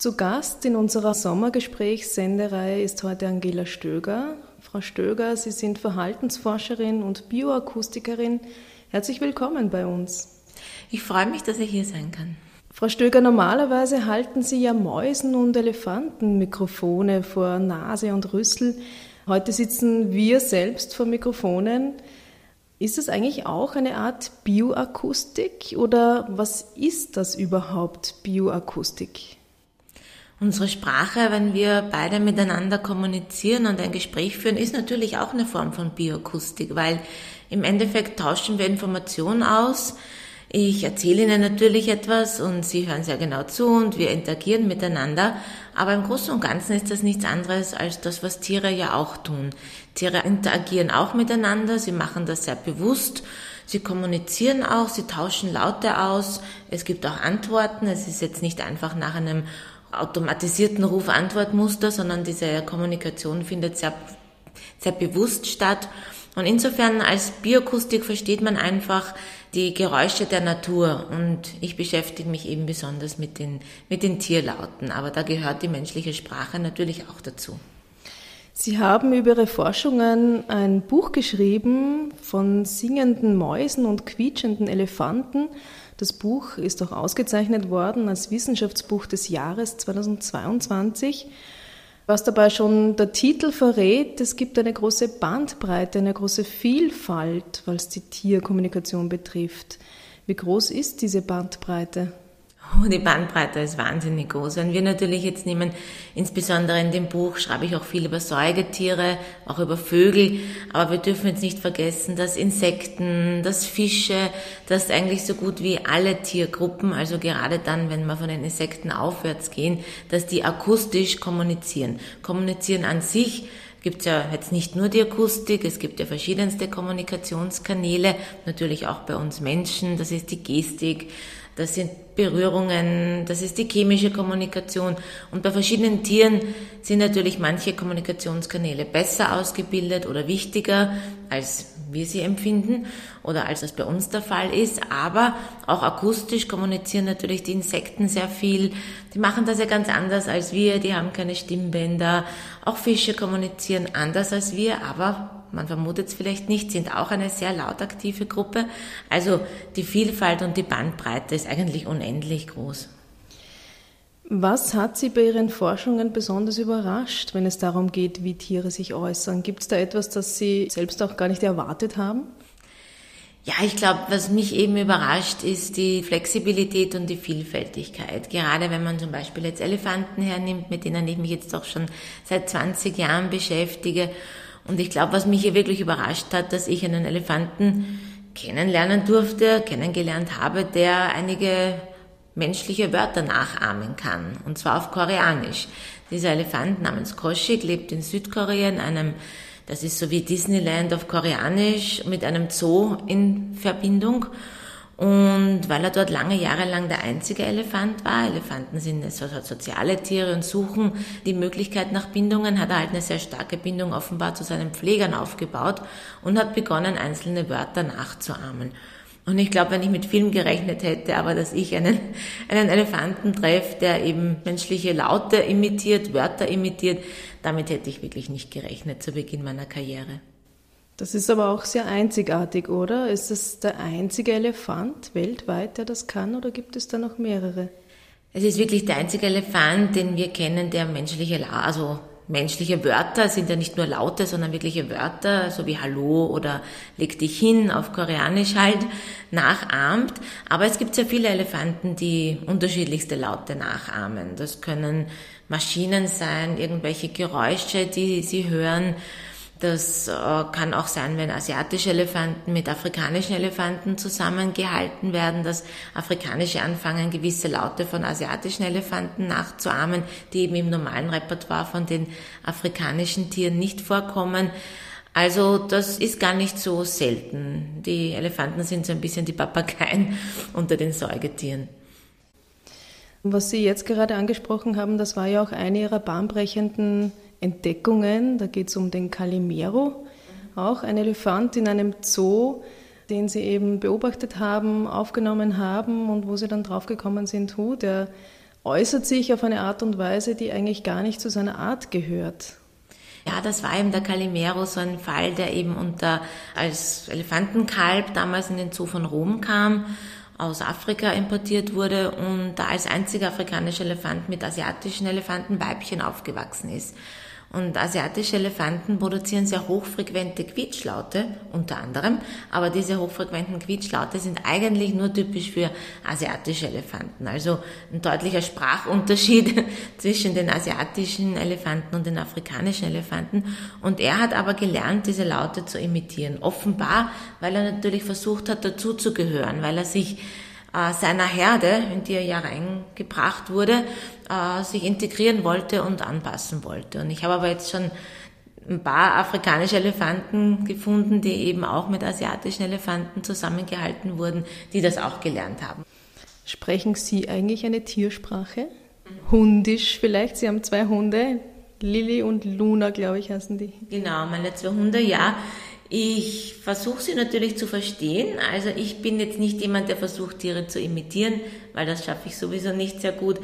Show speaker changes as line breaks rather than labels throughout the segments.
Zu Gast in unserer Sommergesprächssendereihe ist heute Angela Stöger. Frau Stöger, Sie sind Verhaltensforscherin und Bioakustikerin. Herzlich willkommen bei uns.
Ich freue mich, dass ich hier sein kann.
Frau Stöger, normalerweise halten Sie ja Mäusen und Elefanten Mikrofone vor Nase und Rüssel. Heute sitzen wir selbst vor Mikrofonen. Ist das eigentlich auch eine Art Bioakustik oder was ist das überhaupt, Bioakustik?
Unsere Sprache, wenn wir beide miteinander kommunizieren und ein Gespräch führen, ist natürlich auch eine Form von Bioakustik, weil im Endeffekt tauschen wir Informationen aus. Ich erzähle Ihnen natürlich etwas und Sie hören sehr genau zu und wir interagieren miteinander. Aber im Großen und Ganzen ist das nichts anderes als das, was Tiere ja auch tun. Tiere interagieren auch miteinander, sie machen das sehr bewusst. Sie kommunizieren auch, sie tauschen Laute aus. Es gibt auch Antworten. Es ist jetzt nicht einfach nach einem automatisierten Ruf-Antwort-Muster, sondern diese Kommunikation findet sehr, sehr bewusst statt. Und insofern als Bioakustik versteht man einfach die Geräusche der Natur. Und ich beschäftige mich eben besonders mit den, mit den Tierlauten. Aber da gehört die menschliche Sprache natürlich auch dazu.
Sie haben über Ihre Forschungen ein Buch geschrieben von singenden Mäusen und quietschenden Elefanten. Das Buch ist auch ausgezeichnet worden als Wissenschaftsbuch des Jahres 2022. Was dabei schon der Titel verrät, es gibt eine große Bandbreite, eine große Vielfalt, was die Tierkommunikation betrifft. Wie groß ist diese Bandbreite?
Oh, die Bandbreite ist wahnsinnig groß. Wenn wir natürlich jetzt nehmen, insbesondere in dem Buch schreibe ich auch viel über Säugetiere, auch über Vögel, aber wir dürfen jetzt nicht vergessen, dass Insekten, dass Fische, dass eigentlich so gut wie alle Tiergruppen, also gerade dann, wenn wir von den Insekten aufwärts gehen, dass die akustisch kommunizieren. Kommunizieren an sich gibt es ja jetzt nicht nur die Akustik, es gibt ja verschiedenste Kommunikationskanäle, natürlich auch bei uns Menschen, das ist die Gestik, das sind Berührungen, das ist die chemische Kommunikation. Und bei verschiedenen Tieren sind natürlich manche Kommunikationskanäle besser ausgebildet oder wichtiger, als wir sie empfinden oder als das bei uns der Fall ist. Aber auch akustisch kommunizieren natürlich die Insekten sehr viel. Die machen das ja ganz anders als wir, die haben keine Stimmbänder. Auch Fische kommunizieren anders als wir, aber man vermutet es vielleicht nicht, sind auch eine sehr lautaktive Gruppe. Also die Vielfalt und die Bandbreite ist eigentlich unendlich groß.
Was hat Sie bei Ihren Forschungen besonders überrascht, wenn es darum geht, wie Tiere sich äußern? Gibt es da etwas, das Sie selbst auch gar nicht erwartet haben?
Ja, ich glaube, was mich eben überrascht, ist die Flexibilität und die Vielfältigkeit. Gerade wenn man zum Beispiel jetzt Elefanten hernimmt, mit denen ich mich jetzt auch schon seit 20 Jahren beschäftige und ich glaube, was mich hier wirklich überrascht hat, dass ich einen Elefanten kennenlernen durfte, kennengelernt habe, der einige menschliche Wörter nachahmen kann. Und zwar auf Koreanisch. Dieser Elefant namens Koshik lebt in Südkorea in einem, das ist so wie Disneyland auf Koreanisch, mit einem Zoo in Verbindung. Und weil er dort lange Jahre lang der einzige Elefant war, Elefanten sind so soziale Tiere und suchen die Möglichkeit nach Bindungen, hat er halt eine sehr starke Bindung offenbar zu seinen Pflegern aufgebaut und hat begonnen, einzelne Wörter nachzuahmen. Und ich glaube, wenn ich mit Film gerechnet hätte, aber dass ich einen, einen Elefanten treffe, der eben menschliche Laute imitiert, Wörter imitiert, damit hätte ich wirklich nicht gerechnet zu Beginn meiner Karriere.
Das ist aber auch sehr einzigartig, oder? Ist es der einzige Elefant weltweit, der das kann, oder gibt es da noch mehrere?
Es ist wirklich der einzige Elefant, den wir kennen, der menschliche, also menschliche Wörter sind ja nicht nur Laute, sondern wirkliche Wörter, so wie Hallo oder leg dich hin auf Koreanisch halt, nachahmt. Aber es gibt sehr viele Elefanten, die unterschiedlichste Laute nachahmen. Das können Maschinen sein, irgendwelche Geräusche, die sie hören das äh, kann auch sein, wenn asiatische Elefanten mit afrikanischen Elefanten zusammengehalten werden, dass afrikanische anfangen, gewisse Laute von asiatischen Elefanten nachzuahmen, die eben im normalen Repertoire von den afrikanischen Tieren nicht vorkommen. Also das ist gar nicht so selten. Die Elefanten sind so ein bisschen die Papageien unter den Säugetieren.
Was Sie jetzt gerade angesprochen haben, das war ja auch eine Ihrer bahnbrechenden Entdeckungen. Da geht es um den Calimero, auch ein Elefant in einem Zoo, den sie eben beobachtet haben, aufgenommen haben und wo sie dann draufgekommen sind, hu, der äußert sich auf eine Art und Weise, die eigentlich gar nicht zu seiner Art gehört.
Ja, das war eben der Calimero so ein Fall, der eben unter als Elefantenkalb damals in den Zoo von Rom kam, aus Afrika importiert wurde und da als einziger afrikanischer Elefant mit asiatischen Elefantenweibchen aufgewachsen ist. Und asiatische Elefanten produzieren sehr hochfrequente Quietschlaute, unter anderem. Aber diese hochfrequenten Quietschlaute sind eigentlich nur typisch für asiatische Elefanten. Also ein deutlicher Sprachunterschied zwischen den asiatischen Elefanten und den afrikanischen Elefanten. Und er hat aber gelernt, diese Laute zu imitieren. Offenbar, weil er natürlich versucht hat, dazuzugehören, weil er sich äh, seiner Herde, in die er ja reingebracht wurde, äh, sich integrieren wollte und anpassen wollte. Und ich habe aber jetzt schon ein paar afrikanische Elefanten gefunden, die eben auch mit asiatischen Elefanten zusammengehalten wurden, die das auch gelernt haben.
Sprechen Sie eigentlich eine Tiersprache? Hundisch vielleicht? Sie haben zwei Hunde, Lilly und Luna, glaube ich, heißen die.
Genau, meine zwei Hunde, ja. Ich versuche sie natürlich zu verstehen. Also ich bin jetzt nicht jemand, der versucht, Tiere zu imitieren, weil das schaffe ich sowieso nicht sehr gut.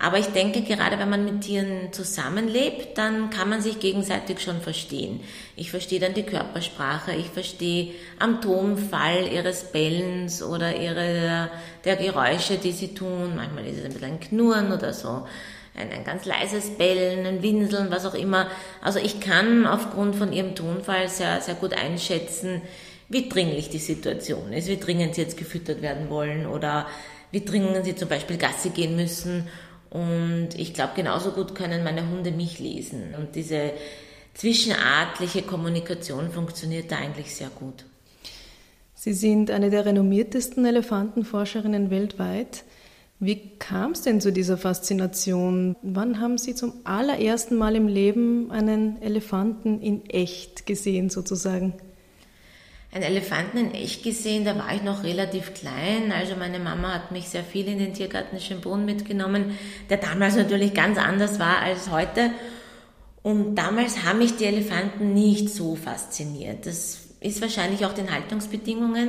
Aber ich denke, gerade wenn man mit Tieren zusammenlebt, dann kann man sich gegenseitig schon verstehen. Ich verstehe dann die Körpersprache, ich verstehe am Tonfall ihres Bellens oder ihre, der Geräusche, die sie tun. Manchmal ist es ein bisschen ein Knurren oder so ein, ein ganz leises Bellen, ein Winseln, was auch immer. Also ich kann aufgrund von ihrem Tonfall sehr, sehr gut einschätzen, wie dringlich die Situation ist, wie dringend sie jetzt gefüttert werden wollen oder wie dringend sie zum Beispiel Gassi gehen müssen. Und ich glaube, genauso gut können meine Hunde mich lesen. Und diese zwischenartliche Kommunikation funktioniert da eigentlich sehr gut.
Sie sind eine der renommiertesten Elefantenforscherinnen weltweit. Wie kam es denn zu dieser Faszination? Wann haben Sie zum allerersten Mal im Leben einen Elefanten in echt gesehen, sozusagen?
Einen Elefanten in echt gesehen, da war ich noch relativ klein. Also meine Mama hat mich sehr viel in den Tiergarten Schönbrunn mitgenommen, der damals natürlich ganz anders war als heute. Und damals haben mich die Elefanten nicht so fasziniert. Das ist wahrscheinlich auch den Haltungsbedingungen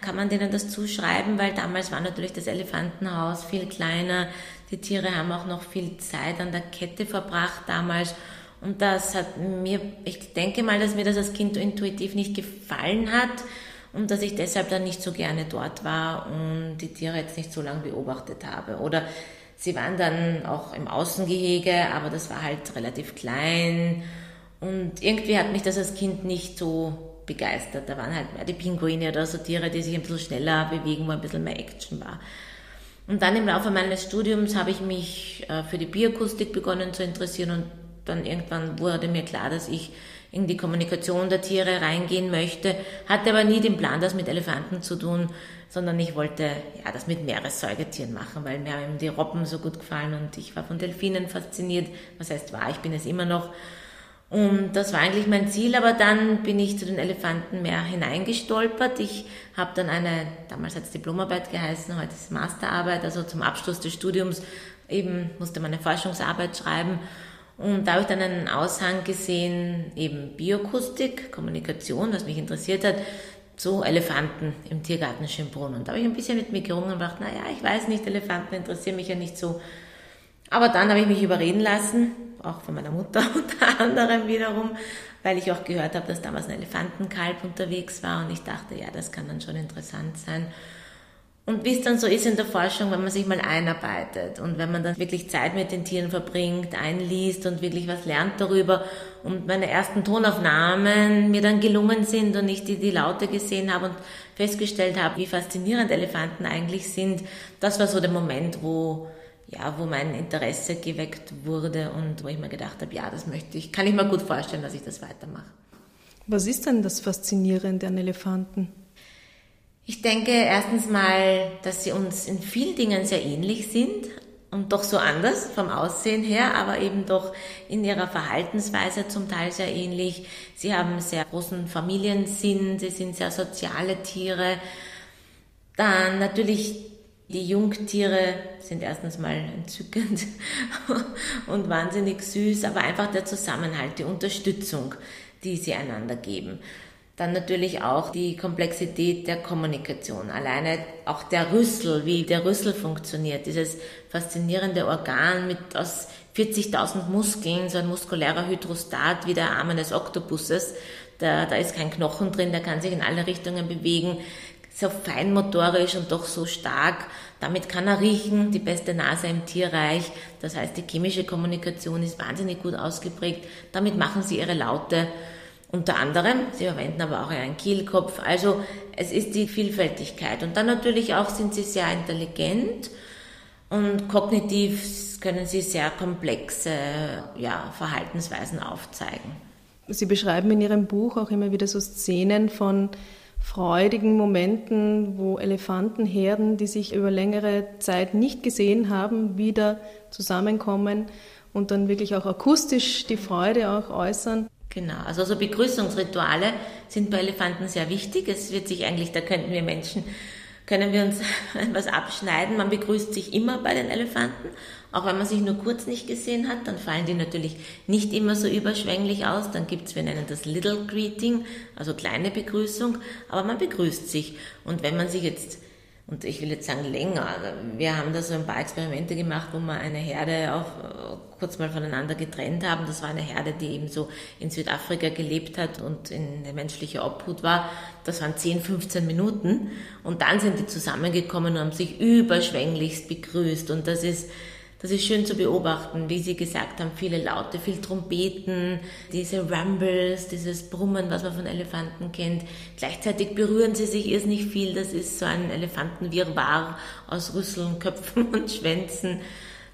kann man denen das zuschreiben, weil damals war natürlich das Elefantenhaus viel kleiner. Die Tiere haben auch noch viel Zeit an der Kette verbracht damals. Und das hat mir, ich denke mal, dass mir das als Kind intuitiv nicht gefallen hat und dass ich deshalb dann nicht so gerne dort war und die Tiere jetzt nicht so lange beobachtet habe. Oder sie waren dann auch im Außengehege, aber das war halt relativ klein und irgendwie hat mich das als Kind nicht so begeistert. Da waren halt mehr die Pinguine oder so Tiere, die sich ein bisschen schneller bewegen, wo ein bisschen mehr Action war. Und dann im Laufe meines Studiums habe ich mich äh, für die Bioakustik begonnen zu interessieren und dann irgendwann wurde mir klar, dass ich in die Kommunikation der Tiere reingehen möchte, hatte aber nie den Plan, das mit Elefanten zu tun, sondern ich wollte ja das mit Meeressäugetieren machen, weil mir haben die Robben so gut gefallen und ich war von Delfinen fasziniert. Was heißt war, ich bin es immer noch. Und das war eigentlich mein Ziel, aber dann bin ich zu den Elefanten mehr hineingestolpert. Ich habe dann eine, damals hat es Diplomarbeit geheißen, heute ist Masterarbeit, also zum Abschluss des Studiums eben musste man eine Forschungsarbeit schreiben. Und da habe ich dann einen Aushang gesehen, eben Bioakustik, Kommunikation, was mich interessiert hat, zu Elefanten im Tiergarten Schönbrunn. Und da habe ich ein bisschen mit mir gerungen und gedacht, naja, ich weiß nicht, Elefanten interessieren mich ja nicht so. Aber dann habe ich mich überreden lassen auch von meiner Mutter unter anderem wiederum, weil ich auch gehört habe, dass damals ein Elefantenkalb unterwegs war und ich dachte, ja, das kann dann schon interessant sein. Und wie es dann so ist in der Forschung, wenn man sich mal einarbeitet und wenn man dann wirklich Zeit mit den Tieren verbringt, einliest und wirklich was lernt darüber und meine ersten Tonaufnahmen mir dann gelungen sind und ich die, die Laute gesehen habe und festgestellt habe, wie faszinierend Elefanten eigentlich sind, das war so der Moment, wo ja, wo mein Interesse geweckt wurde und wo ich mir gedacht habe, ja, das möchte ich, kann ich mir gut vorstellen, dass ich das weitermache.
Was ist denn das Faszinierende an Elefanten?
Ich denke erstens mal, dass sie uns in vielen Dingen sehr ähnlich sind und doch so anders vom Aussehen her, aber eben doch in ihrer Verhaltensweise zum Teil sehr ähnlich. Sie haben sehr großen Familiensinn, sie sind sehr soziale Tiere. Dann natürlich die Jungtiere sind erstens mal entzückend und wahnsinnig süß, aber einfach der Zusammenhalt, die Unterstützung, die sie einander geben. Dann natürlich auch die Komplexität der Kommunikation. Alleine auch der Rüssel, wie der Rüssel funktioniert, dieses faszinierende Organ mit aus 40.000 Muskeln, so ein muskulärer Hydrostat wie der Arm eines Oktopuses. Da, da ist kein Knochen drin, der kann sich in alle Richtungen bewegen, so feinmotorisch und doch so stark. Damit kann er riechen, die beste Nase im Tierreich. Das heißt, die chemische Kommunikation ist wahnsinnig gut ausgeprägt. Damit machen sie ihre Laute unter anderem. Sie verwenden aber auch einen Kehlkopf. Also es ist die Vielfältigkeit. Und dann natürlich auch sind sie sehr intelligent und kognitiv können sie sehr komplexe ja, Verhaltensweisen aufzeigen.
Sie beschreiben in Ihrem Buch auch immer wieder so Szenen von freudigen Momenten, wo Elefantenherden, die sich über längere Zeit nicht gesehen haben, wieder zusammenkommen und dann wirklich auch akustisch die Freude auch äußern.
Genau, also so Begrüßungsrituale sind bei Elefanten sehr wichtig. Es wird sich eigentlich, da könnten wir Menschen, können wir uns was abschneiden. Man begrüßt sich immer bei den Elefanten auch wenn man sich nur kurz nicht gesehen hat, dann fallen die natürlich nicht immer so überschwänglich aus. Dann gibt's, wir nennen das Little Greeting, also kleine Begrüßung, aber man begrüßt sich. Und wenn man sich jetzt, und ich will jetzt sagen länger, wir haben da so ein paar Experimente gemacht, wo wir eine Herde auch äh, kurz mal voneinander getrennt haben. Das war eine Herde, die eben so in Südafrika gelebt hat und in der menschlichen Obhut war. Das waren 10, 15 Minuten. Und dann sind die zusammengekommen und haben sich überschwänglichst begrüßt. Und das ist, das ist schön zu beobachten, wie Sie gesagt haben, viele Laute, viel Trompeten, diese Rumbles, dieses Brummen, was man von Elefanten kennt. Gleichzeitig berühren sie sich erst nicht viel. Das ist so ein Elefantenwirrwarr aus Rüsseln, Köpfen und Schwänzen.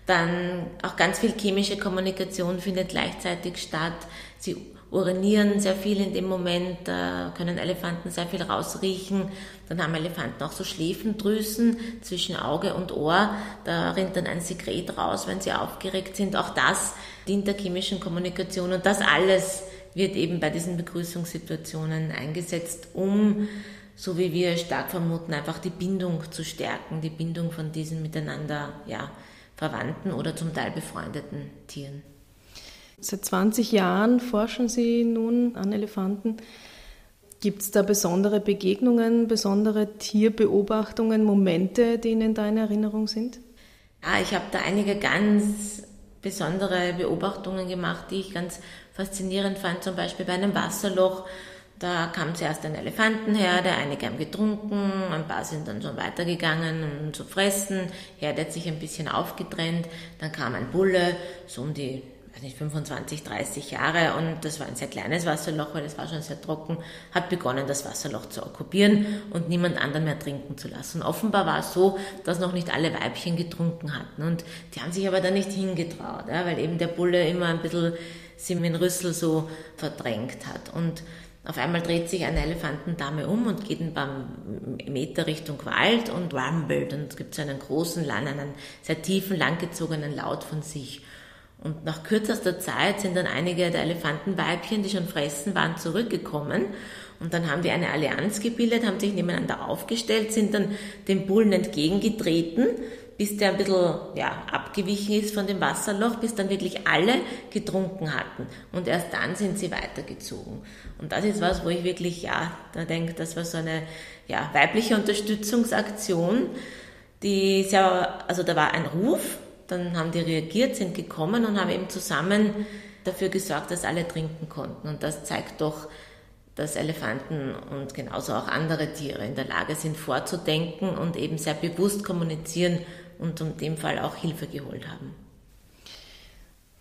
Dann auch ganz viel chemische Kommunikation findet gleichzeitig statt. Sie urinieren sehr viel in dem Moment, können Elefanten sehr viel rausriechen. Dann haben Elefanten auch so Schläfendrüsen zwischen Auge und Ohr. Da rinnt dann ein Sekret raus, wenn sie aufgeregt sind. Auch das dient der chemischen Kommunikation und das alles wird eben bei diesen Begrüßungssituationen eingesetzt, um, so wie wir stark vermuten, einfach die Bindung zu stärken, die Bindung von diesen miteinander, ja, verwandten oder zum Teil befreundeten Tieren.
Seit 20 Jahren forschen Sie nun an Elefanten. Gibt es da besondere Begegnungen, besondere Tierbeobachtungen, Momente, die Ihnen da in Erinnerung sind?
Ja, ich habe da einige ganz besondere Beobachtungen gemacht, die ich ganz faszinierend fand. Zum Beispiel bei einem Wasserloch. Da kam zuerst eine Elefantenherde, einige haben getrunken, ein paar sind dann schon weitergegangen, um zu fressen. Herde hat sich ein bisschen aufgetrennt. Dann kam ein Bulle, so um die weiß nicht, 25, 30 Jahre und das war ein sehr kleines Wasserloch, weil es war schon sehr trocken, hat begonnen, das Wasserloch zu okkupieren und niemand anderen mehr trinken zu lassen. Offenbar war es so, dass noch nicht alle Weibchen getrunken hatten und die haben sich aber da nicht hingetraut, ja, weil eben der Bulle immer ein bisschen Simin Rüssel so verdrängt hat und auf einmal dreht sich eine Elefantendame um und geht ein paar Meter Richtung Wald und rumbelt und es gibt so einen großen, einen sehr tiefen, langgezogenen Laut von sich. Und nach kürzester Zeit sind dann einige der Elefantenweibchen, die schon fressen waren, zurückgekommen. Und dann haben die eine Allianz gebildet, haben sich nebeneinander aufgestellt, sind dann dem Bullen entgegengetreten, bis der ein bisschen ja, abgewichen ist von dem Wasserloch, bis dann wirklich alle getrunken hatten. Und erst dann sind sie weitergezogen. Und das ist was, wo ich wirklich, ja, da denke, das war so eine ja, weibliche Unterstützungsaktion, die sehr, also da war ein Ruf, dann haben die reagiert, sind gekommen und haben eben zusammen dafür gesorgt, dass alle trinken konnten. Und das zeigt doch, dass Elefanten und genauso auch andere Tiere in der Lage sind, vorzudenken und eben sehr bewusst kommunizieren und in dem Fall auch Hilfe geholt haben.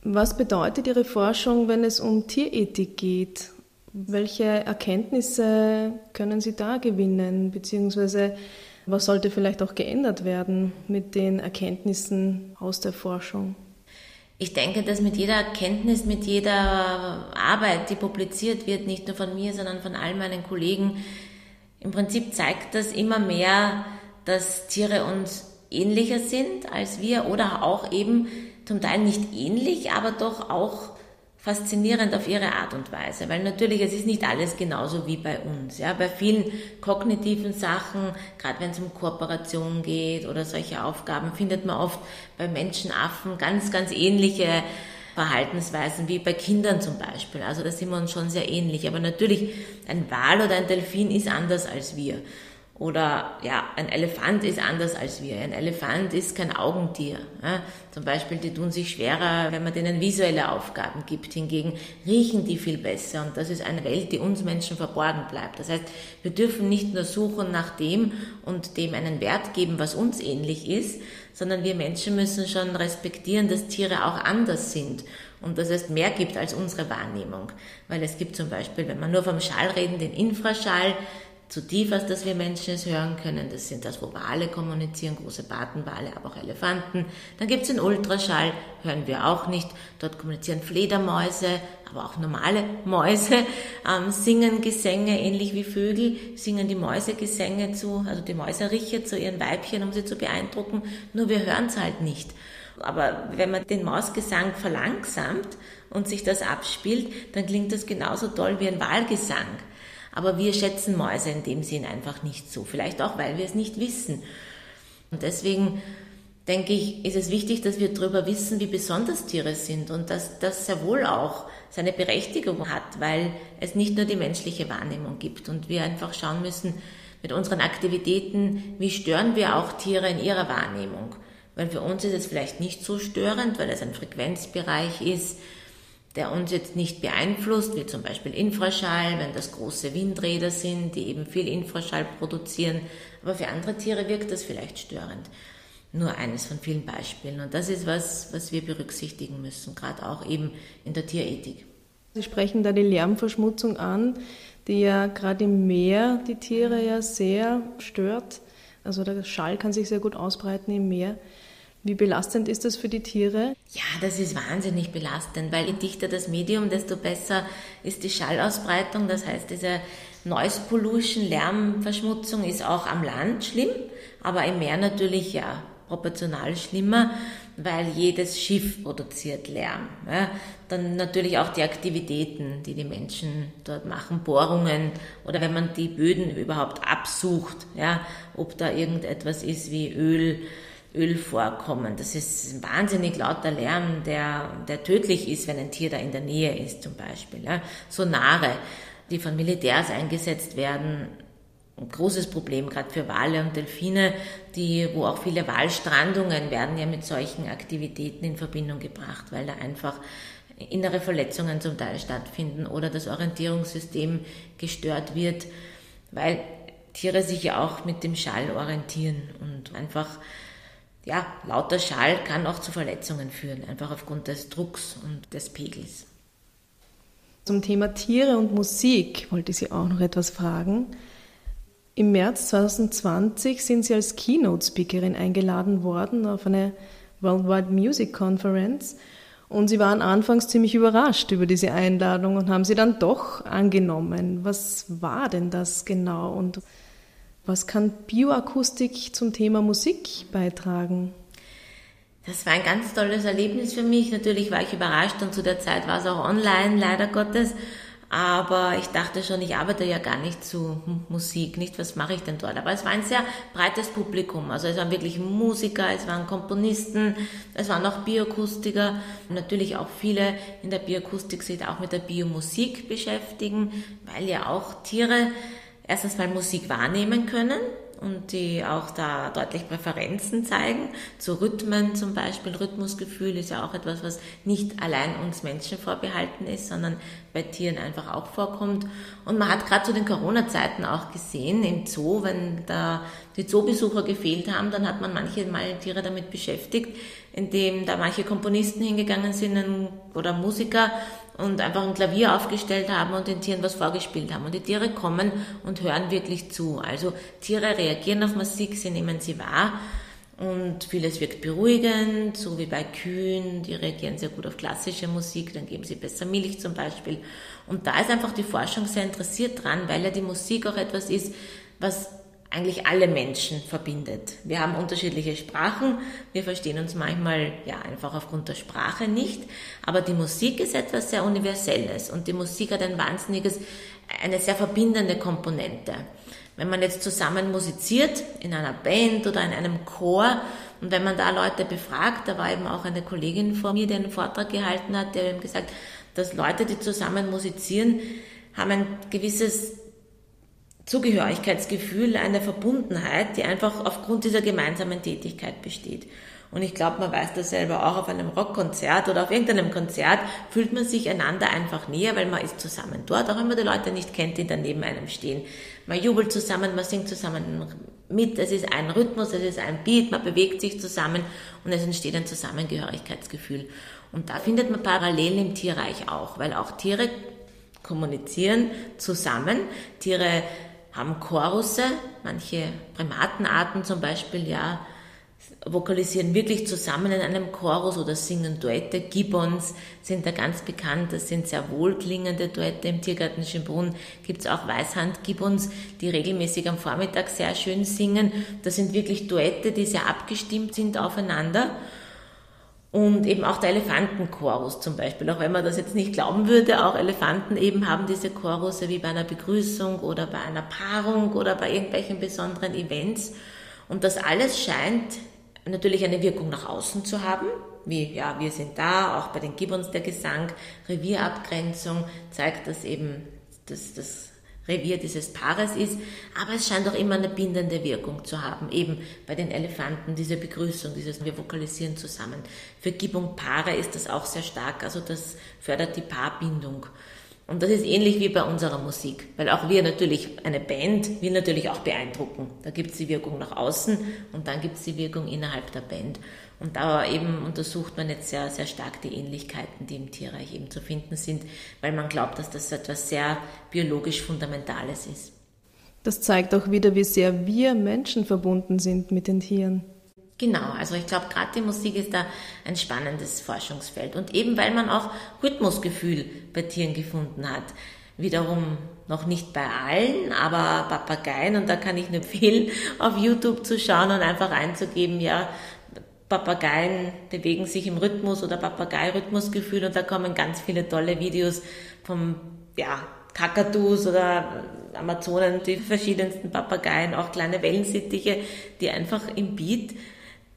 Was bedeutet Ihre Forschung, wenn es um Tierethik geht? Welche Erkenntnisse können Sie da gewinnen, beziehungsweise was sollte vielleicht auch geändert werden mit den Erkenntnissen aus der Forschung?
Ich denke, dass mit jeder Erkenntnis, mit jeder Arbeit, die publiziert wird, nicht nur von mir, sondern von all meinen Kollegen, im Prinzip zeigt das immer mehr, dass Tiere uns ähnlicher sind als wir oder auch eben zum Teil nicht ähnlich, aber doch auch faszinierend auf ihre Art und Weise, weil natürlich es ist nicht alles genauso wie bei uns. Ja, bei vielen kognitiven Sachen, gerade wenn es um Kooperation geht oder solche Aufgaben, findet man oft bei Menschenaffen ganz, ganz ähnliche Verhaltensweisen wie bei Kindern zum Beispiel. Also da sind wir uns schon sehr ähnlich. Aber natürlich, ein Wal oder ein Delfin ist anders als wir. Oder ja, ein Elefant ist anders als wir. Ein Elefant ist kein Augentier. Ja. Zum Beispiel, die tun sich schwerer, wenn man denen visuelle Aufgaben gibt. Hingegen riechen die viel besser. Und das ist eine Welt, die uns Menschen verborgen bleibt. Das heißt, wir dürfen nicht nur suchen nach dem und dem einen Wert geben, was uns ähnlich ist, sondern wir Menschen müssen schon respektieren, dass Tiere auch anders sind und dass es mehr gibt als unsere Wahrnehmung. Weil es gibt zum Beispiel, wenn wir nur vom Schall reden, den Infraschall, zu tief, als dass wir Menschen es hören können. Das sind das, wo Wale kommunizieren, große Bartenwale, aber auch Elefanten. Dann gibt es den Ultraschall, hören wir auch nicht. Dort kommunizieren Fledermäuse, aber auch normale Mäuse, ähm, singen Gesänge, ähnlich wie Vögel, singen die Mäuse Gesänge zu, also die Mäuseriche zu ihren Weibchen, um sie zu beeindrucken. Nur wir hören es halt nicht. Aber wenn man den Mausgesang verlangsamt und sich das abspielt, dann klingt das genauso toll wie ein Wahlgesang. Aber wir schätzen Mäuse in dem Sinn einfach nicht so. Vielleicht auch, weil wir es nicht wissen. Und deswegen denke ich, ist es wichtig, dass wir darüber wissen, wie besonders Tiere sind und dass das sehr wohl auch seine Berechtigung hat, weil es nicht nur die menschliche Wahrnehmung gibt und wir einfach schauen müssen mit unseren Aktivitäten, wie stören wir auch Tiere in ihrer Wahrnehmung. Weil für uns ist es vielleicht nicht so störend, weil es ein Frequenzbereich ist, der uns jetzt nicht beeinflusst, wie zum Beispiel Infraschall, wenn das große Windräder sind, die eben viel Infraschall produzieren. Aber für andere Tiere wirkt das vielleicht störend. Nur eines von vielen Beispielen. Und das ist was, was wir berücksichtigen müssen, gerade auch eben in der Tierethik.
Sie sprechen da die Lärmverschmutzung an, die ja gerade im Meer die Tiere ja sehr stört. Also der Schall kann sich sehr gut ausbreiten im Meer. Wie belastend ist das für die Tiere?
Ja, das ist wahnsinnig belastend, weil je dichter das Medium, desto besser ist die Schallausbreitung. Das heißt, diese Noise Pollution, Lärmverschmutzung ist auch am Land schlimm, aber im Meer natürlich ja proportional schlimmer, weil jedes Schiff produziert Lärm. Ja. Dann natürlich auch die Aktivitäten, die die Menschen dort machen, Bohrungen oder wenn man die Böden überhaupt absucht, ja, ob da irgendetwas ist wie Öl Öl vorkommen. Das ist ein wahnsinnig lauter Lärm, der, der tödlich ist, wenn ein Tier da in der Nähe ist zum Beispiel. Ja. Sonare, die von Militärs eingesetzt werden, ein großes Problem, gerade für Wale und Delfine, die, wo auch viele Walstrandungen werden ja mit solchen Aktivitäten in Verbindung gebracht, weil da einfach innere Verletzungen zum Teil stattfinden oder das Orientierungssystem gestört wird, weil Tiere sich ja auch mit dem Schall orientieren und einfach ja, lauter Schall kann auch zu Verletzungen führen, einfach aufgrund des Drucks und des Pegels.
Zum Thema Tiere und Musik wollte ich Sie auch noch etwas fragen. Im März 2020 sind Sie als Keynote-Speakerin eingeladen worden auf eine Worldwide Music Conference und Sie waren anfangs ziemlich überrascht über diese Einladung und haben sie dann doch angenommen. Was war denn das genau und was kann Bioakustik zum Thema Musik beitragen?
Das war ein ganz tolles Erlebnis für mich. Natürlich war ich überrascht und zu der Zeit war es auch online, leider Gottes. Aber ich dachte schon, ich arbeite ja gar nicht zu Musik, nicht was mache ich denn dort. Aber es war ein sehr breites Publikum. Also es waren wirklich Musiker, es waren Komponisten, es waren auch Bioakustiker. Natürlich auch viele in der Bioakustik sich auch mit der Biomusik beschäftigen, weil ja auch Tiere erstens mal Musik wahrnehmen können und die auch da deutlich Präferenzen zeigen. Zu Rhythmen zum Beispiel. Rhythmusgefühl ist ja auch etwas, was nicht allein uns Menschen vorbehalten ist, sondern bei Tieren einfach auch vorkommt. Und man hat gerade zu den Corona-Zeiten auch gesehen im Zoo, wenn da die Zoobesucher gefehlt haben, dann hat man manche Mal Tiere damit beschäftigt, indem da manche Komponisten hingegangen sind oder Musiker und einfach ein Klavier aufgestellt haben und den Tieren was vorgespielt haben. Und die Tiere kommen und hören wirklich zu. Also Tiere reagieren auf Musik, sie nehmen sie wahr und vieles wirkt beruhigend, so wie bei Kühen, die reagieren sehr gut auf klassische Musik, dann geben sie besser Milch zum Beispiel. Und da ist einfach die Forschung sehr interessiert dran, weil ja die Musik auch etwas ist, was eigentlich alle Menschen verbindet. Wir haben unterschiedliche Sprachen, wir verstehen uns manchmal ja einfach aufgrund der Sprache nicht, aber die Musik ist etwas sehr Universelles und die Musik hat ein wahnsinniges, eine sehr verbindende Komponente. Wenn man jetzt zusammen musiziert, in einer Band oder in einem Chor, Und wenn man da Leute befragt, da war eben auch eine Kollegin vor mir, die einen Vortrag gehalten hat, der eben gesagt, dass Leute, die zusammen musizieren, haben ein gewisses Zugehörigkeitsgefühl, eine Verbundenheit, die einfach aufgrund dieser gemeinsamen Tätigkeit besteht. Und ich glaube, man weiß das selber auch auf einem Rockkonzert oder auf irgendeinem Konzert, fühlt man sich einander einfach näher, weil man ist zusammen dort, auch wenn man die Leute nicht kennt, die da neben einem stehen. Man jubelt zusammen, man singt zusammen mit, es ist ein Rhythmus, es ist ein Beat, man bewegt sich zusammen und es entsteht ein Zusammengehörigkeitsgefühl. Und da findet man Parallelen im Tierreich auch, weil auch Tiere kommunizieren zusammen. Tiere haben Chorusse, manche Primatenarten zum Beispiel, ja, vokalisieren wirklich zusammen in einem Chorus oder singen Duette. Gibbons sind da ganz bekannt, das sind sehr wohlklingende Duette. Im Tiergarten Schönbrunn gibt es auch Weißhand-Gibbons, die regelmäßig am Vormittag sehr schön singen. Das sind wirklich Duette, die sehr abgestimmt sind aufeinander. Und eben auch der Elefantenchorus zum Beispiel, auch wenn man das jetzt nicht glauben würde, auch Elefanten eben haben diese Chorusse wie bei einer Begrüßung oder bei einer Paarung oder bei irgendwelchen besonderen Events. Und das alles scheint natürlich eine Wirkung nach außen zu haben, wie ja, wir sind da, auch bei den Gibbons der Gesang, Revierabgrenzung zeigt, dass eben das, das Revier dieses Paares ist, aber es scheint auch immer eine bindende Wirkung zu haben, eben bei den Elefanten, diese Begrüßung, dieses wir vokalisieren zusammen. Für Gibbon Paare ist das auch sehr stark, also das fördert die Paarbindung. Und das ist ähnlich wie bei unserer Musik, weil auch wir natürlich, eine Band will natürlich auch beeindrucken. Da gibt es die Wirkung nach außen und dann gibt es die Wirkung innerhalb der Band. Und da eben untersucht man jetzt sehr, sehr stark die Ähnlichkeiten, die im Tierreich eben zu finden sind, weil man glaubt, dass das etwas sehr biologisch Fundamentales ist.
Das zeigt auch wieder, wie sehr wir Menschen verbunden sind mit den Tieren.
Genau, also ich glaube, gerade die Musik ist da ein spannendes Forschungsfeld. Und eben weil man auch Rhythmusgefühl bei Tieren gefunden hat. Wiederum noch nicht bei allen, aber Papageien, und da kann ich nur empfehlen, auf YouTube zu schauen und einfach einzugeben, ja, Papageien bewegen sich im Rhythmus oder Papagei-Rhythmusgefühl und da kommen ganz viele tolle Videos vom, ja, Kakadus oder Amazonen, die verschiedensten Papageien, auch kleine Wellensittiche, die einfach im Beat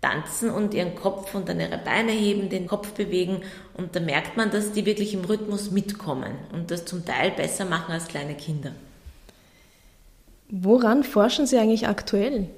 tanzen und ihren Kopf und dann ihre Beine heben, den Kopf bewegen und da merkt man, dass die wirklich im Rhythmus mitkommen und das zum Teil besser machen als kleine Kinder.
Woran forschen Sie eigentlich aktuell?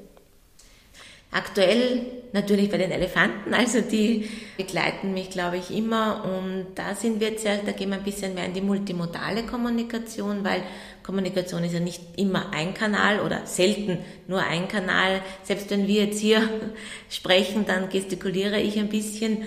Aktuell natürlich bei den Elefanten, also die begleiten mich, glaube ich, immer und da sind wir jetzt ja, da gehen wir ein bisschen mehr in die multimodale Kommunikation, weil Kommunikation ist ja nicht immer ein Kanal oder selten nur ein Kanal. Selbst wenn wir jetzt hier sprechen, dann gestikuliere ich ein bisschen.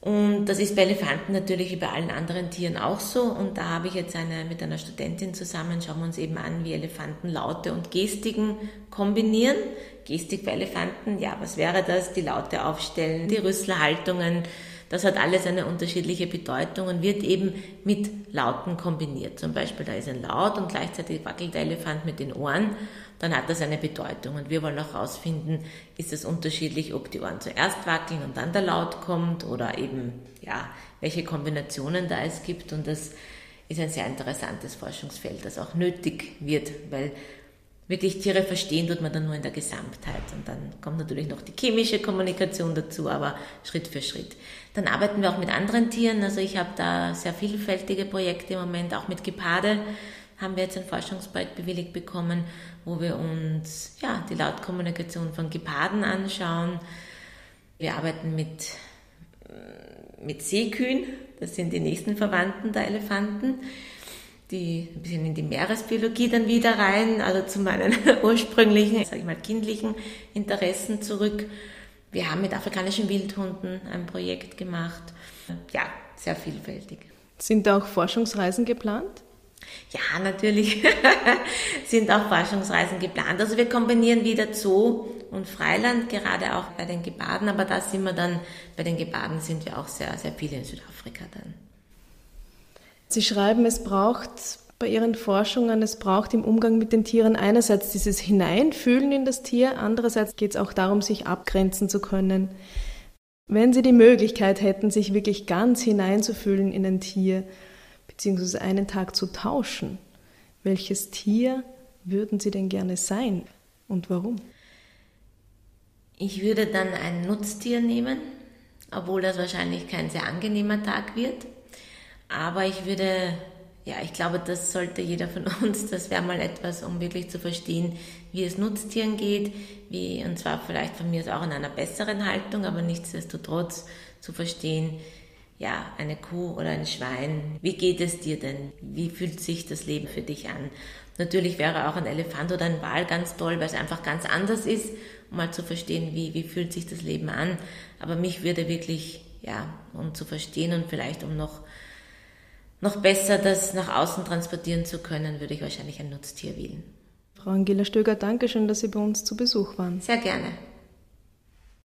Und das ist bei Elefanten natürlich wie bei allen anderen Tieren auch so. Und da habe ich jetzt eine, mit einer Studentin zusammen, schauen wir uns eben an, wie Elefanten Laute und Gestiken kombinieren. Gestik bei Elefanten, ja, was wäre das? Die Laute aufstellen, die Rüsselhaltungen, das hat alles eine unterschiedliche Bedeutung und wird eben mit Lauten kombiniert. Zum Beispiel, da ist ein Laut und gleichzeitig wackelt der Elefant mit den Ohren, dann hat das eine Bedeutung. Und wir wollen auch herausfinden, ist es unterschiedlich, ob die Ohren zuerst wackeln und dann der Laut kommt oder eben, ja, welche Kombinationen da es gibt. Und das ist ein sehr interessantes Forschungsfeld, das auch nötig wird, weil wirklich Tiere verstehen tut man dann nur in der Gesamtheit. Und dann kommt natürlich noch die chemische Kommunikation dazu, aber Schritt für Schritt. Dann arbeiten wir auch mit anderen Tieren. Also ich habe da sehr vielfältige Projekte im Moment, auch mit Geparde haben wir jetzt ein Forschungsprojekt bewilligt bekommen, wo wir uns ja, die Lautkommunikation von Geparden anschauen. Wir arbeiten mit, mit Seekühen, das sind die nächsten Verwandten der Elefanten die ein bisschen in die Meeresbiologie dann wieder rein, also zu meinen ursprünglichen, sage ich mal, kindlichen Interessen zurück. Wir haben mit afrikanischen Wildhunden ein Projekt gemacht. Ja, sehr vielfältig.
Sind auch Forschungsreisen geplant?
Ja, natürlich sind auch Forschungsreisen geplant. Also wir kombinieren wieder Zoo und Freiland, gerade auch bei den Gebaden, aber da sind wir dann, bei den Gebaden sind wir auch sehr, sehr viele in Südafrika dann.
Sie schreiben, es braucht bei Ihren Forschungen, es braucht im Umgang mit den Tieren einerseits dieses Hineinfühlen in das Tier, andererseits geht es auch darum, sich abgrenzen zu können. Wenn Sie die Möglichkeit hätten, sich wirklich ganz hineinzufühlen in ein Tier, beziehungsweise einen Tag zu tauschen, welches Tier würden Sie denn gerne sein und warum?
Ich würde dann ein Nutztier nehmen, obwohl das wahrscheinlich kein sehr angenehmer Tag wird. Aber ich würde, ja, ich glaube, das sollte jeder von uns, das wäre mal etwas, um wirklich zu verstehen, wie es Nutztieren geht, wie, und zwar vielleicht von mir auch in einer besseren Haltung, aber nichtsdestotrotz zu verstehen, ja, eine Kuh oder ein Schwein, wie geht es dir denn? Wie fühlt sich das Leben für dich an? Natürlich wäre auch ein Elefant oder ein Wal ganz toll, weil es einfach ganz anders ist, um mal zu verstehen, wie, wie fühlt sich das Leben an. Aber mich würde wirklich, ja, um zu verstehen und vielleicht um noch, noch besser das nach außen transportieren zu können, würde ich wahrscheinlich ein Nutztier wählen.
Frau Angela Stöger, danke schön, dass Sie bei uns zu Besuch waren.
Sehr gerne.